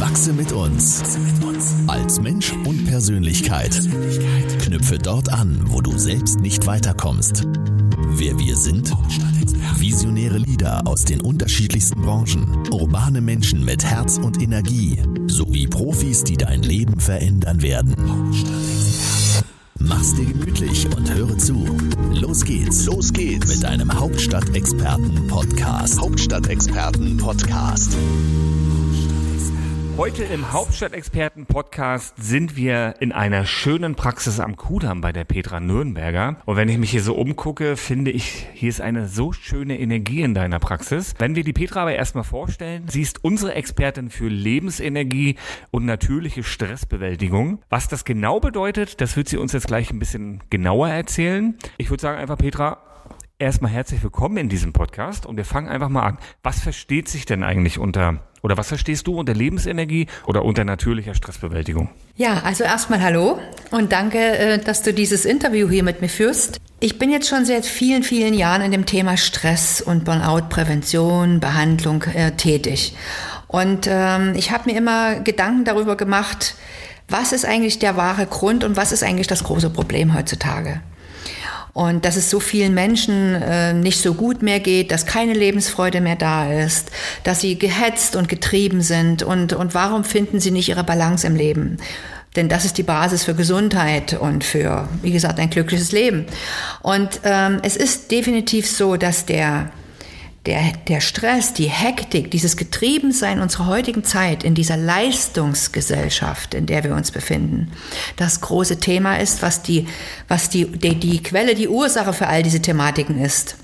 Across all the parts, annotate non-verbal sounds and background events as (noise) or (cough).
Wachse mit uns. Als Mensch und Persönlichkeit. Knüpfe dort an, wo du selbst nicht weiterkommst. Wer wir sind? Visionäre Leader aus den unterschiedlichsten Branchen. Urbane Menschen mit Herz und Energie. Sowie Profis, die dein Leben verändern werden. Mach's dir gemütlich und höre zu. Los geht's. Los geht's mit deinem Hauptstadtexperten-Podcast. Hauptstadtexperten-Podcast. Heute im Hauptstadtexperten-Podcast sind wir in einer schönen Praxis am Kudamm bei der Petra Nürnberger. Und wenn ich mich hier so umgucke, finde ich, hier ist eine so schöne Energie in deiner Praxis. Wenn wir die Petra aber erstmal vorstellen, sie ist unsere Expertin für Lebensenergie und natürliche Stressbewältigung. Was das genau bedeutet, das wird sie uns jetzt gleich ein bisschen genauer erzählen. Ich würde sagen einfach, Petra, erstmal herzlich willkommen in diesem Podcast und wir fangen einfach mal an. Was versteht sich denn eigentlich unter oder was verstehst du unter Lebensenergie oder unter natürlicher Stressbewältigung? Ja, also erstmal hallo und danke, äh, dass du dieses Interview hier mit mir führst. Ich bin jetzt schon seit vielen, vielen Jahren in dem Thema Stress und Burnout-Prävention, Behandlung äh, tätig. Und ähm, ich habe mir immer Gedanken darüber gemacht, was ist eigentlich der wahre Grund und was ist eigentlich das große Problem heutzutage. Und dass es so vielen Menschen äh, nicht so gut mehr geht, dass keine Lebensfreude mehr da ist, dass sie gehetzt und getrieben sind und, und warum finden sie nicht ihre Balance im Leben? Denn das ist die Basis für Gesundheit und für, wie gesagt, ein glückliches Leben. Und ähm, es ist definitiv so, dass der der, der Stress, die Hektik, dieses Getriebensein unserer heutigen Zeit in dieser Leistungsgesellschaft, in der wir uns befinden, das große Thema ist, was die, was die, die, die Quelle, die Ursache für all diese Thematiken ist.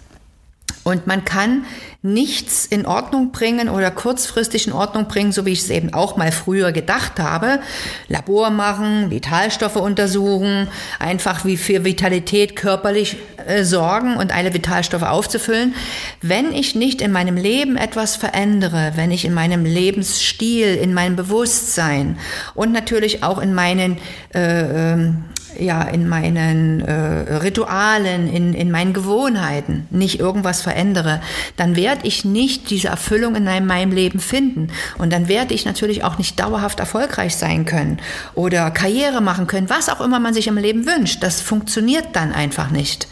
Und man kann nichts in Ordnung bringen oder kurzfristig in Ordnung bringen, so wie ich es eben auch mal früher gedacht habe. Labor machen, Vitalstoffe untersuchen, einfach wie für Vitalität körperlich äh, sorgen und alle Vitalstoffe aufzufüllen. Wenn ich nicht in meinem Leben etwas verändere, wenn ich in meinem Lebensstil, in meinem Bewusstsein und natürlich auch in meinen äh, ähm, ja, in meinen äh, Ritualen, in, in meinen Gewohnheiten nicht irgendwas verändere, dann werde ich nicht diese Erfüllung in meinem Leben finden. Und dann werde ich natürlich auch nicht dauerhaft erfolgreich sein können oder Karriere machen können, was auch immer man sich im Leben wünscht. Das funktioniert dann einfach nicht.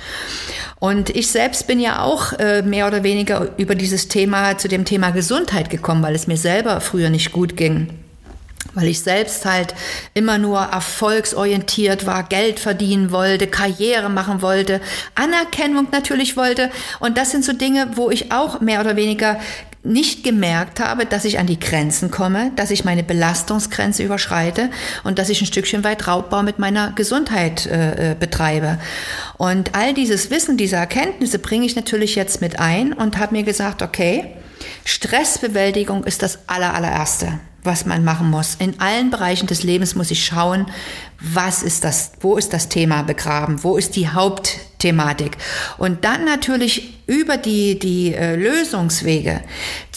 Und ich selbst bin ja auch äh, mehr oder weniger über dieses Thema zu dem Thema Gesundheit gekommen, weil es mir selber früher nicht gut ging weil ich selbst halt immer nur erfolgsorientiert war, Geld verdienen wollte, Karriere machen wollte, Anerkennung natürlich wollte. Und das sind so Dinge, wo ich auch mehr oder weniger nicht gemerkt habe, dass ich an die Grenzen komme, dass ich meine Belastungsgrenze überschreite und dass ich ein Stückchen weit Raubbau mit meiner Gesundheit äh, äh betreibe. Und all dieses Wissen, diese Erkenntnisse bringe ich natürlich jetzt mit ein und habe mir gesagt, okay, Stressbewältigung ist das aller, allererste was man machen muss. In allen Bereichen des Lebens muss ich schauen, was ist das, wo ist das Thema begraben, wo ist die Hauptthematik. Und dann natürlich über die, die äh, Lösungswege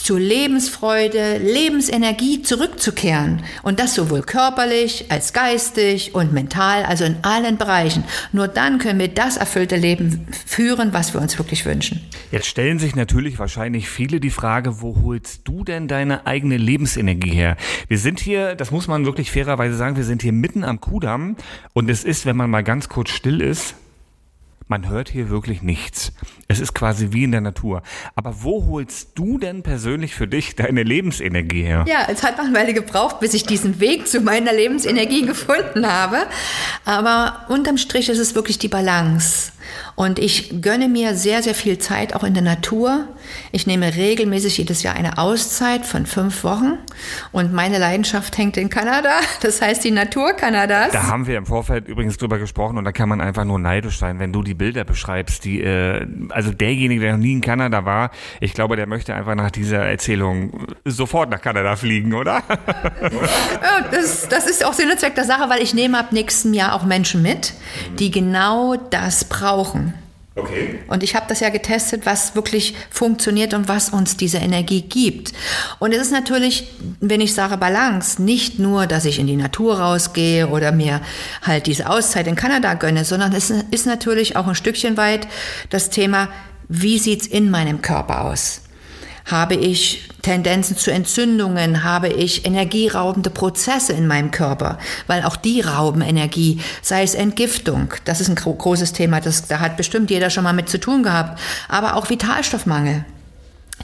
zu Lebensfreude, Lebensenergie zurückzukehren. Und das sowohl körperlich als geistig und mental, also in allen Bereichen. Nur dann können wir das erfüllte Leben führen, was wir uns wirklich wünschen. Jetzt stellen sich natürlich wahrscheinlich viele die Frage, wo holst du denn deine eigene Lebensenergie her? Wir sind hier, das muss man wirklich fairerweise sagen, wir sind hier mitten am Kudamm und es ist, wenn man mal ganz kurz still ist, man hört hier wirklich nichts. Es ist quasi wie in der Natur. Aber wo holst du denn persönlich für dich deine Lebensenergie her? Ja, es hat noch eine Weile gebraucht, bis ich diesen Weg zu meiner Lebensenergie (laughs) gefunden habe. Aber unterm Strich ist es wirklich die Balance. Und ich gönne mir sehr, sehr viel Zeit auch in der Natur. Ich nehme regelmäßig jedes Jahr eine Auszeit von fünf Wochen. Und meine Leidenschaft hängt in Kanada. (laughs) Das heißt die Natur Kanadas. Da haben wir im Vorfeld übrigens drüber gesprochen und da kann man einfach nur neidisch sein, wenn du die Bilder beschreibst, die, äh, also derjenige, der noch nie in Kanada war, ich glaube, der möchte einfach nach dieser Erzählung sofort nach Kanada fliegen, oder? (laughs) ja, das, das ist auch Sinn und Zweck der Sache, weil ich nehme ab nächstem Jahr auch Menschen mit, die genau das brauchen. Okay. Und ich habe das ja getestet, was wirklich funktioniert und was uns diese Energie gibt. Und es ist natürlich, wenn ich sage Balance, nicht nur, dass ich in die Natur rausgehe oder mir halt diese Auszeit in Kanada gönne, sondern es ist natürlich auch ein Stückchen weit das Thema, wie sieht's in meinem Körper aus? Habe ich Tendenzen zu Entzündungen? Habe ich energieraubende Prozesse in meinem Körper? Weil auch die rauben Energie, sei es Entgiftung. Das ist ein großes Thema, das, da hat bestimmt jeder schon mal mit zu tun gehabt. Aber auch Vitalstoffmangel.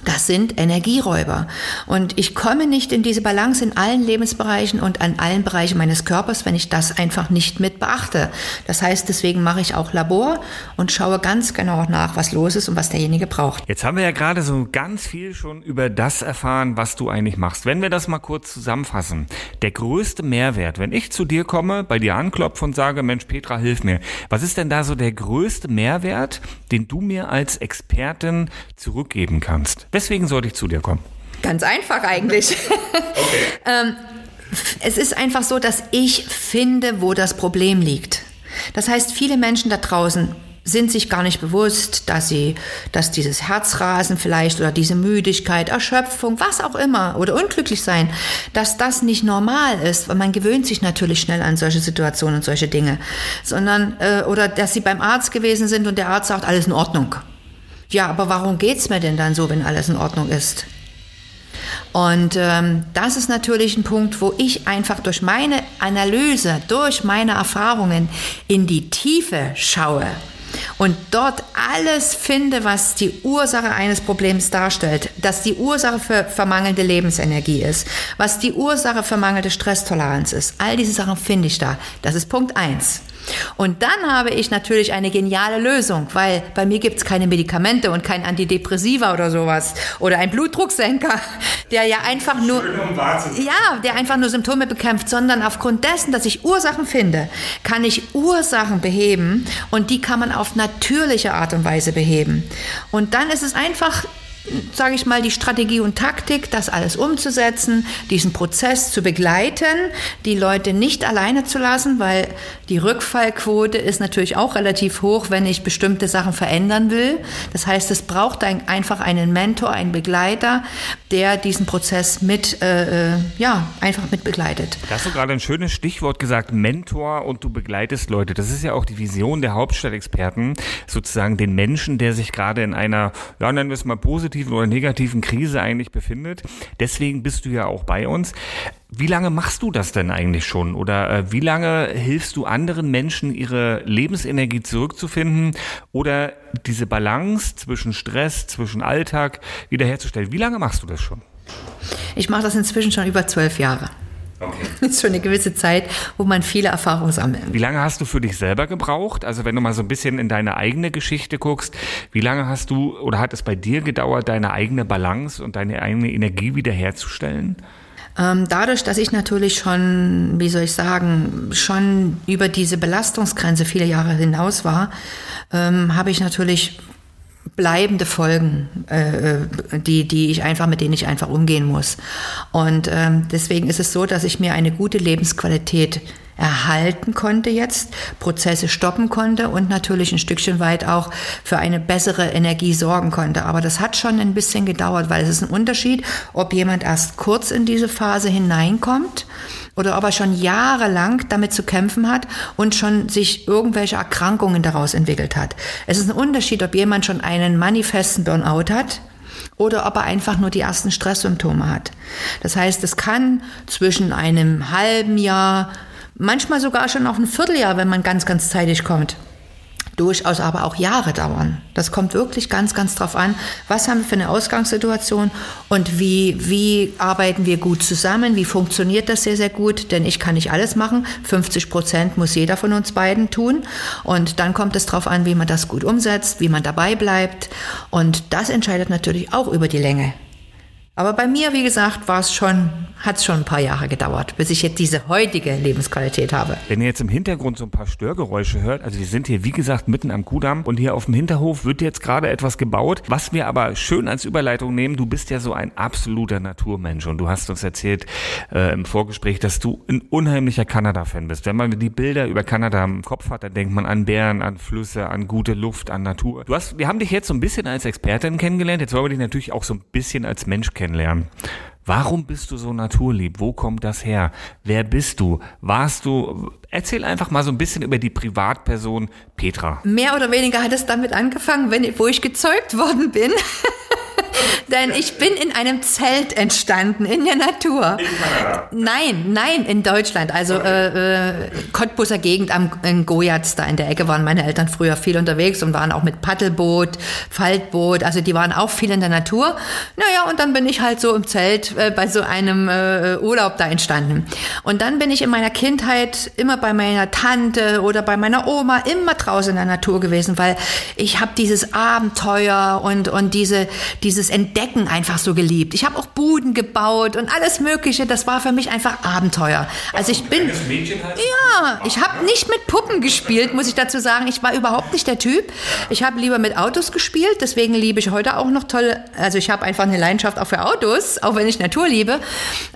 Das sind Energieräuber. Und ich komme nicht in diese Balance in allen Lebensbereichen und an allen Bereichen meines Körpers, wenn ich das einfach nicht mit beachte. Das heißt, deswegen mache ich auch Labor und schaue ganz genau nach, was los ist und was derjenige braucht. Jetzt haben wir ja gerade so ganz viel schon über das erfahren, was du eigentlich machst. Wenn wir das mal kurz zusammenfassen. Der größte Mehrwert, wenn ich zu dir komme, bei dir anklopfe und sage, Mensch, Petra, hilf mir. Was ist denn da so der größte Mehrwert, den du mir als Expertin zurückgeben kannst? Weswegen sollte ich zu dir kommen? Ganz einfach eigentlich. (laughs) Okay. ähm, es ist einfach so, dass ich finde, wo das Problem liegt. Das heißt, viele Menschen da draußen sind sich gar nicht bewusst, dass sie, dass dieses Herzrasen vielleicht oder diese Müdigkeit, Erschöpfung, was auch immer oder unglücklich sein, dass das nicht normal ist, weil man gewöhnt sich natürlich schnell an solche Situationen und solche Dinge, sondern äh, oder dass sie beim Arzt gewesen sind und der Arzt sagt, alles in Ordnung. Ja, aber warum geht's mir denn dann so, wenn alles in Ordnung ist? Und ähm, das ist natürlich ein Punkt, wo ich einfach durch meine Analyse, durch meine Erfahrungen in die Tiefe schaue und dort alles finde, was die Ursache eines Problems darstellt, dass die Ursache für vermangelnde Lebensenergie ist, was die Ursache für mangelnde Stresstoleranz ist. All diese Sachen finde ich da. Das ist Punkt eins. Und dann habe ich natürlich eine geniale Lösung, weil bei mir gibt es keine Medikamente und kein Antidepressiva oder sowas oder ein Blutdrucksenker, (laughs) der ja einfach nur ja, der einfach nur Symptome bekämpft, sondern aufgrund dessen, dass ich Ursachen finde, kann ich Ursachen beheben und die kann man auf natürliche Art und Weise beheben. Und dann ist es einfach sage ich mal, die Strategie und Taktik, das alles umzusetzen, diesen Prozess zu begleiten, die Leute nicht alleine zu lassen, weil die Rückfallquote ist natürlich auch relativ hoch, wenn ich bestimmte Sachen verändern will. Das heißt, es braucht ein, einfach einen Mentor, einen Begleiter, der diesen Prozess mit, äh, äh ja, einfach mit begleitet. Da hast du gerade ein schönes Stichwort gesagt, Mentor und du begleitest Leute. Das ist ja auch die Vision der Hauptstadtexperten, sozusagen den Menschen, der sich gerade in einer, ja, nennen wir es mal positiv positiven oder negativen Krise eigentlich befindet. Deswegen bist du ja auch bei uns. Wie lange machst du das denn eigentlich schon? Oder äh, wie lange hilfst du anderen Menschen, ihre Lebensenergie zurückzufinden oder diese Balance zwischen Stress, zwischen Alltag wiederherzustellen? Wie lange machst du das schon? Ich mache das inzwischen schon über zwölf Jahre. Okay. Das ist schon eine gewisse Zeit, wo man viele Erfahrungen sammelt. Wie lange hast du für dich selber gebraucht? Also wenn du mal so ein bisschen in deine eigene Geschichte guckst, wie lange hast du oder hat es bei dir gedauert, deine eigene Balance und deine eigene Energie wiederherzustellen? Ähm, dadurch, dass ich natürlich schon, wie soll ich sagen, schon über diese Belastungsgrenze viele Jahre hinaus war, ähm, habe ich natürlich bleibende Folgen, äh, die, die ich einfach, mit denen ich einfach umgehen muss. Und ähm, deswegen ist es so, dass ich mir eine gute Lebensqualität erhalten konnte jetzt, Prozesse stoppen konnte und natürlich ein Stückchen weit auch für eine bessere Energie sorgen konnte. Aber das hat schon ein bisschen gedauert, weil es ist ein Unterschied, ob jemand erst kurz in diese Phase hineinkommt oder ob er schon jahrelang damit zu kämpfen hat und schon sich irgendwelche Erkrankungen daraus entwickelt hat. Es ist ein Unterschied, ob jemand schon einen manifesten Burnout hat oder ob er einfach nur die ersten Stresssymptome hat. Das heißt, es kann zwischen einem halben Jahr, manchmal sogar schon auch ein Vierteljahr, wenn man ganz, ganz zeitig kommt, durchaus aber auch Jahre dauern. Das kommt wirklich ganz, ganz drauf an, was haben wir für eine Ausgangssituation und wie, wie arbeiten wir gut zusammen, wie funktioniert das sehr, sehr gut, denn ich kann nicht alles machen. 50 Prozent muss jeder von uns beiden tun und dann kommt es drauf an, wie man das gut umsetzt, wie man dabei bleibt und das entscheidet natürlich auch über die Länge. Aber bei mir, wie gesagt, war es schon, hat es schon ein paar Jahre gedauert, bis ich jetzt diese heutige Lebensqualität habe. Wenn ihr jetzt im Hintergrund so ein paar Störgeräusche hört, also wir sind hier, wie gesagt, mitten am Kudamm und hier auf dem Hinterhof wird jetzt gerade etwas gebaut. Was wir aber schön als Überleitung nehmen, du bist ja so ein absoluter Naturmensch und du hast uns erzählt äh, im Vorgespräch, dass du ein unheimlicher Kanada-Fan bist. Wenn man die Bilder über Kanada im Kopf hat, dann denkt man an Bären, an Flüsse, an gute Luft, an Natur. Du hast, wir haben dich jetzt so ein bisschen als Expertin kennengelernt, jetzt wollen wir dich natürlich auch so ein bisschen als Mensch kennenlernen kennenlernen. Warum bist du so naturlieb? Wo kommt das her? Wer bist du? Warst du? Erzähl einfach mal so ein bisschen über die Privatperson Petra. Mehr oder weniger hat es damit angefangen, wenn, wo ich gezeugt worden bin. (laughs) (laughs) Denn ich bin in einem Zelt entstanden, in der Natur. In nein, nein, in Deutschland. Also äh, äh, Cottbuser Gegend am, in Gojatz, da in der Ecke waren meine Eltern früher viel unterwegs und waren auch mit Paddelboot, Faltboot. Also die waren auch viel in der Natur. Naja, und dann bin ich halt so im Zelt äh, bei so einem äh, Urlaub da entstanden. Und dann bin ich in meiner Kindheit immer bei meiner Tante oder bei meiner Oma immer draußen in der Natur gewesen, weil ich habe dieses Abenteuer und, und diese, dieses Entdecken einfach so geliebt. Ich habe auch Buden gebaut und alles Mögliche. Das war für mich einfach Abenteuer. Also ich bin, ja, ich habe nicht mit Puppen gespielt, muss ich dazu sagen. Ich war überhaupt nicht der Typ. Ich habe lieber mit Autos gespielt. Deswegen liebe ich heute auch noch tolle. Also ich habe einfach eine Leidenschaft auch für Autos, auch wenn ich Natur liebe.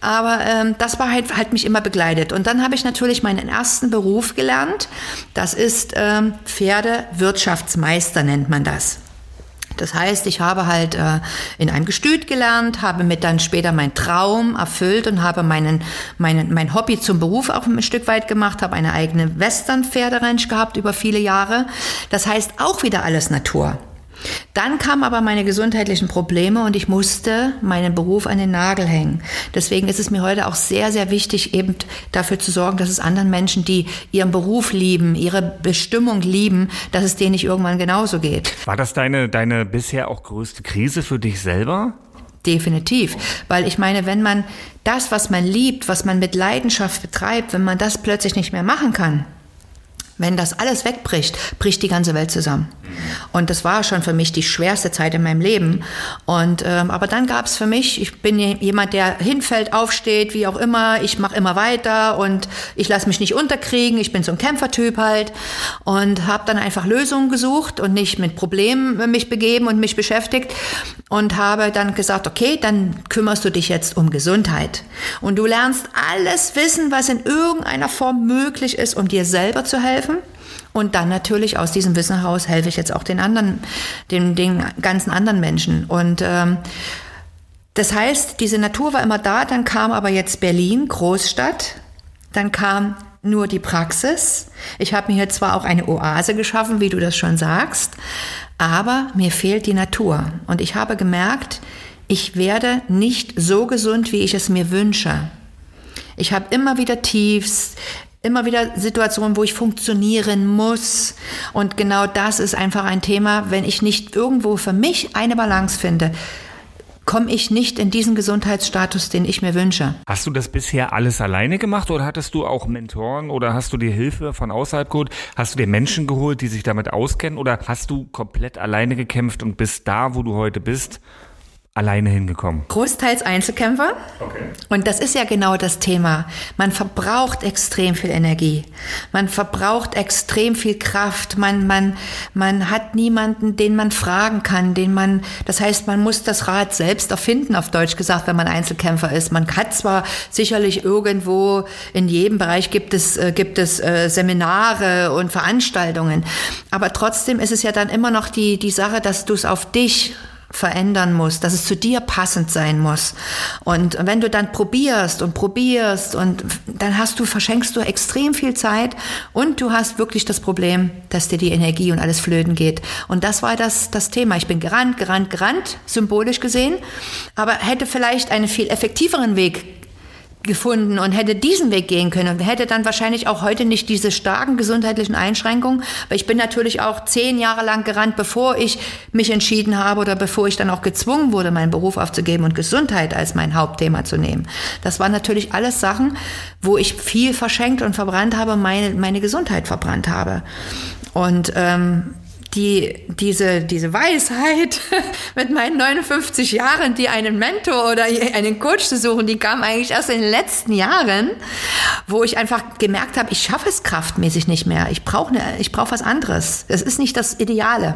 Aber ähm, das war halt, halt mich immer begleitet. Und dann habe ich natürlich meinen ersten Beruf gelernt. Das ist ähm, Pferdewirtschaftsmeister nennt man das. Das heißt, ich habe halt äh, in einem Gestüt gelernt, habe mir dann später meinen Traum erfüllt und habe meinen, meinen, mein Hobby zum Beruf auch ein Stück weit gemacht, habe eine eigene Western-Pferderanch gehabt über viele Jahre. Das heißt auch wieder alles Natur. Dann kamen aber meine gesundheitlichen Probleme und ich musste meinen Beruf an den Nagel hängen. Deswegen ist es mir heute auch sehr, sehr wichtig, eben dafür zu sorgen, dass es anderen Menschen, die ihren Beruf lieben, ihre Bestimmung lieben, dass es denen nicht irgendwann genauso geht. War das deine, deine bisher auch größte Krise für dich selber? Definitiv. Weil ich meine, wenn man das, was man liebt, was man mit Leidenschaft betreibt, wenn man das plötzlich nicht mehr machen kann, wenn das alles wegbricht, bricht die ganze Welt zusammen. Und das war schon für mich die schwerste Zeit in meinem Leben. Und ähm, aber dann gab es für mich, ich bin jemand, der hinfällt, aufsteht, wie auch immer. Ich mache immer weiter und ich lasse mich nicht unterkriegen. Ich bin so ein Kämpfertyp halt und habe dann einfach Lösungen gesucht und nicht mit Problemen mich begeben und mich beschäftigt und habe dann gesagt, okay, dann kümmerst du dich jetzt um Gesundheit und du lernst alles wissen, was in irgendeiner Form möglich ist, um dir selber zu helfen helfen. Und dann natürlich aus diesem Wissen heraus helfe ich jetzt auch den anderen, den, den ganzen anderen Menschen. Und ähm, das heißt, diese Natur war immer da, dann kam aber jetzt Berlin, Großstadt, dann kam nur die Praxis. Ich habe mir hier zwar auch eine Oase geschaffen, wie du das schon sagst, aber mir fehlt die Natur. Und ich habe gemerkt, ich werde nicht so gesund, wie ich es mir wünsche. Ich habe immer wieder Tiefs, immer wieder Situationen, wo ich funktionieren muss. Und genau das ist einfach ein Thema, wenn ich nicht irgendwo für mich eine Balance finde, komme ich nicht in diesen Gesundheitsstatus, den ich mir wünsche. Hast du das bisher alles alleine gemacht oder hattest du auch Mentoren oder hast du dir Hilfe von außerhalb geholt? Hast du dir Menschen geholt, die sich damit auskennen oder hast du komplett alleine gekämpft und bist da, wo du heute bist? Alleine hingekommen? Großteils Einzelkämpfer. Okay. Und das ist ja genau das Thema. Man verbraucht extrem viel Energie. Man verbraucht extrem viel Kraft. Man, man, man hat niemanden, den man fragen kann, den man, das heißt, man muss das Rad selbst erfinden, auf Deutsch gesagt, wenn man Einzelkämpfer ist. Man hat zwar sicherlich irgendwo, in jedem Bereich gibt es, äh, gibt es äh, Seminare und Veranstaltungen. Aber trotzdem ist es ja dann immer noch die, die Sache, dass du es auf dich verändern muss, dass es zu dir passend sein muss. Und wenn du dann probierst und probierst und dann hast du, verschenkst du extrem viel Zeit und du hast wirklich das Problem, dass dir die Energie und alles flöten geht. Und das war das, das Thema. Ich bin gerannt, gerannt, gerannt, symbolisch gesehen, aber hätte vielleicht einen viel effektiveren Weg gefunden und hätte diesen Weg gehen können und hätte dann wahrscheinlich auch heute nicht diese starken gesundheitlichen Einschränkungen. Weil ich bin natürlich auch zehn Jahre lang gerannt, bevor ich mich entschieden habe oder bevor ich dann auch gezwungen wurde, meinen Beruf aufzugeben und Gesundheit als mein Hauptthema zu nehmen. Das waren natürlich alles Sachen, wo ich viel verschenkt und verbrannt habe, meine, meine Gesundheit verbrannt habe. Und ähm, die, diese, diese Weisheit (laughs) mit meinen 59 Jahren, die einen Mentor oder einen Coach zu suchen, die kam eigentlich erst in den letzten Jahren, wo ich einfach gemerkt habe, ich schaffe es kraftmäßig nicht mehr. Ich brauche ne, ich was anderes. Es ist nicht das Ideale.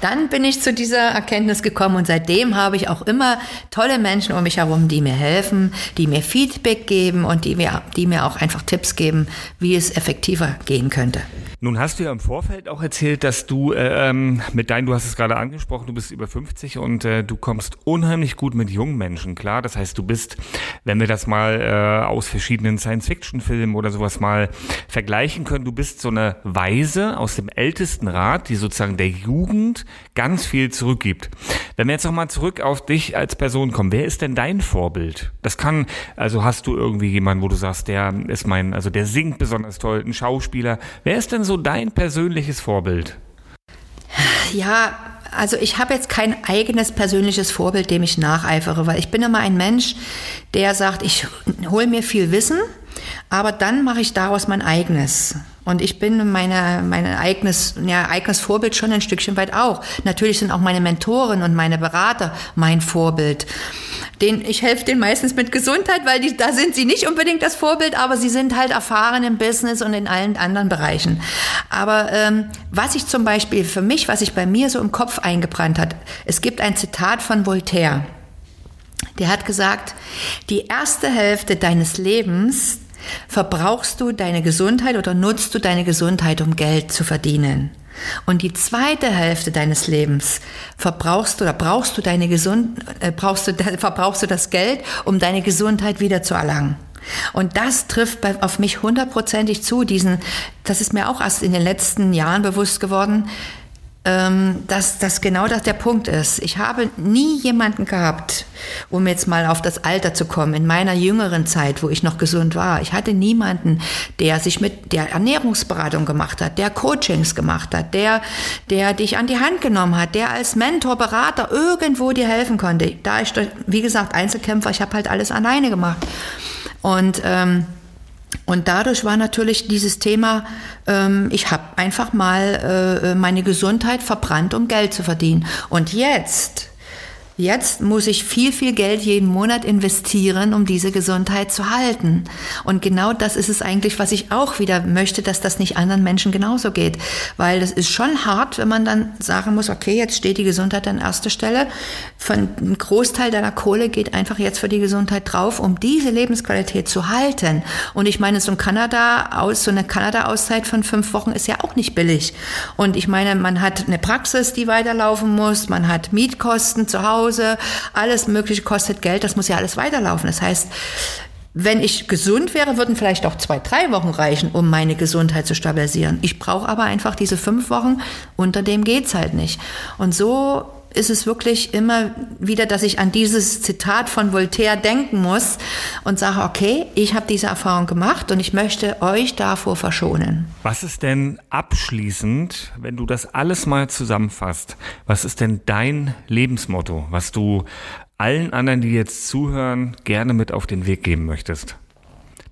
Dann bin ich zu dieser Erkenntnis gekommen und seitdem habe ich auch immer tolle Menschen um mich herum, die mir helfen, die mir Feedback geben und die mir, die mir auch einfach Tipps geben, wie es effektiver gehen könnte. Nun hast du ja im Vorfeld auch erzählt, dass du äh, ähm, mit deinen, du hast es gerade angesprochen, du bist über 50 und äh, du kommst unheimlich gut mit jungen Menschen klar. Das heißt, du bist, wenn wir das mal äh, aus verschiedenen Science-Fiction-Filmen oder sowas mal vergleichen können, du bist so eine Weise aus dem ältesten Rat, die sozusagen der Jugend ganz viel zurückgibt. Wenn wir jetzt nochmal zurück auf dich als Person kommen, wer ist denn dein Vorbild? Das kann, also hast du irgendwie jemanden, wo du sagst, der ist mein, also der singt besonders toll, ein Schauspieler. Wer ist denn so dein persönliches Vorbild? Ja, also ich habe jetzt kein eigenes persönliches Vorbild, dem ich nacheifere, weil ich bin immer ein Mensch, der sagt, ich hole mir viel Wissen, aber dann mache ich daraus mein eigenes. Und ich bin meine, mein eigenes, ja, eigenes Vorbild schon ein Stückchen weit auch. Natürlich sind auch meine Mentoren und meine Berater mein Vorbild. Den, ich helfe denen meistens mit Gesundheit, weil die, da sind sie nicht unbedingt das Vorbild, aber sie sind halt erfahren im Business und in allen anderen Bereichen. Aber ähm, was ich zum Beispiel für mich, was sich bei mir so im Kopf eingebrannt hat, es gibt ein Zitat von Voltaire. Der hat gesagt, die erste Hälfte deines Lebens verbrauchst du deine Gesundheit oder nutzt du deine Gesundheit, um Geld zu verdienen. Und die zweite Hälfte deines Lebens verbrauchst du oder brauchst du deine Gesund, äh, brauchst du, (laughs) verbrauchst du das Geld, um deine Gesundheit wieder zu erlangen. Und das trifft bei, auf mich hundertprozentig zu. Diesen, das ist mir auch erst in den letzten Jahren bewusst geworden dass das genau das der Punkt ist. Ich habe nie jemanden gehabt, um jetzt mal auf das Alter zu kommen, in meiner jüngeren Zeit, wo ich noch gesund war. Ich hatte niemanden, der sich mit der Ernährungsberatung gemacht hat, der Coachings gemacht hat, der, der dich an die Hand genommen hat, der als Mentor, Berater irgendwo dir helfen konnte. Da ich, wie gesagt, Einzelkämpfer, ich habe halt alles alleine gemacht. Und ähm, und dadurch war natürlich dieses Thema, ähm, ich habe einfach mal äh, meine Gesundheit verbrannt, um Geld zu verdienen. Und jetzt Jetzt muss ich viel, viel Geld jeden Monat investieren, um diese Gesundheit zu halten. Und genau das ist es eigentlich, was ich auch wieder möchte, dass das nicht anderen Menschen genauso geht. Weil das ist schon hart, wenn man dann sagen muss, okay, jetzt steht die Gesundheit an erster Stelle. Von ein Großteil deiner Kohle geht einfach jetzt für die Gesundheit drauf, um diese Lebensqualität zu halten. Und ich meine, so ein Kanada aus, so eine Kanada-Auszeit von fünf Wochen ist ja auch nicht billig. Und ich meine, man hat eine Praxis, die weiterlaufen muss, man hat Mietkosten zu Hause, Hause, alles Mögliche kostet Geld, das muss ja alles weiterlaufen. Das heißt, wenn ich gesund wäre, würden vielleicht auch zwei, drei Wochen reichen, um meine Gesundheit zu stabilisieren. Ich brauche aber einfach diese fünf Wochen, unter dem geht's halt nicht. Und so ist es wirklich immer wieder, dass ich an dieses Zitat von Voltaire denken muss und sage, okay, ich habe diese Erfahrung gemacht und ich möchte euch davor verschonen. Was ist denn abschließend, wenn du das alles mal zusammenfasst, was ist denn dein Lebensmotto, was du allen anderen, die jetzt zuhören, gerne mit auf den Weg geben möchtest?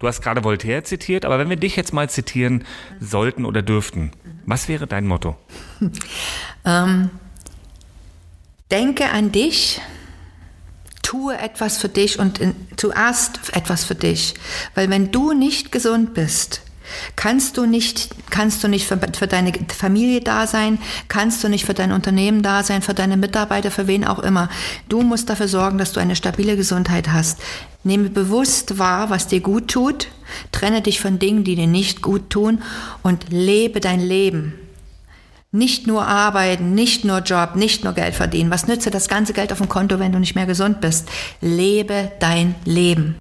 Du hast gerade Voltaire zitiert, aber wenn wir dich jetzt mal zitieren sollten oder dürften, was wäre dein Motto? ähm, denke an dich, tue etwas für dich und zuerst etwas für dich. Weil wenn du nicht gesund bist, kannst du nicht, kannst du nicht für, für, deine Familie da sein, kannst du nicht für dein Unternehmen da sein, für deine Mitarbeiter, für wen auch immer. Du musst dafür sorgen, dass du eine stabile Gesundheit hast. Nehme bewusst wahr, was dir gut tut, trenne dich von Dingen, die dir nicht gut tun und lebe dein Leben. Nicht nur arbeiten, nicht nur Job, nicht nur Geld verdienen. Was nützt dir das ganze Geld auf dem Konto, wenn du nicht mehr gesund bist? Lebe dein Leben.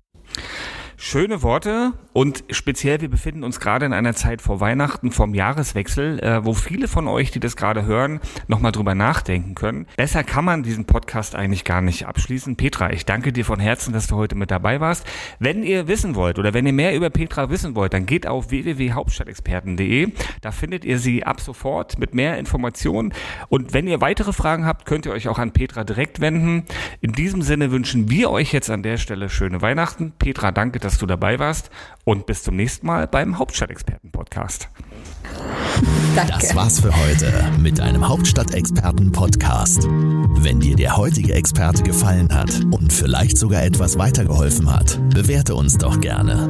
Schöne Worte und speziell, wir befinden uns gerade in einer Zeit vor Weihnachten, vom Jahreswechsel, äh, wo viele von euch, die das gerade hören, nochmal drüber nachdenken können. Besser kann man diesen Podcast eigentlich gar nicht abschließen. Petra, ich danke dir von Herzen, dass du heute mit dabei warst. Wenn ihr wissen wollt oder wenn ihr mehr über Petra wissen wollt, dann geht auf www.hauptstadtexperten.de. Da findet ihr sie ab sofort mit mehr Informationen. Und wenn ihr weitere Fragen habt, könnt ihr euch auch an Petra direkt wenden. In diesem Sinne wünschen wir euch jetzt an der Stelle schöne Weihnachten. Petra, danke, dass dass du dabei warst und bis zum nächsten Mal beim Hauptstadtexperten-Podcast. Das war's für heute mit einem Hauptstadtexperten-Podcast. Wenn dir der heutige Experte gefallen hat und vielleicht sogar etwas weitergeholfen hat, bewerte uns doch gerne.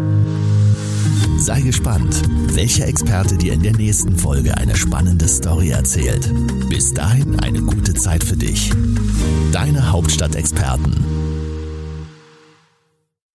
Sei gespannt, welcher Experte dir in der nächsten Folge eine spannende Story erzählt. Bis dahin eine gute Zeit für dich. Deine Hauptstadtexperten.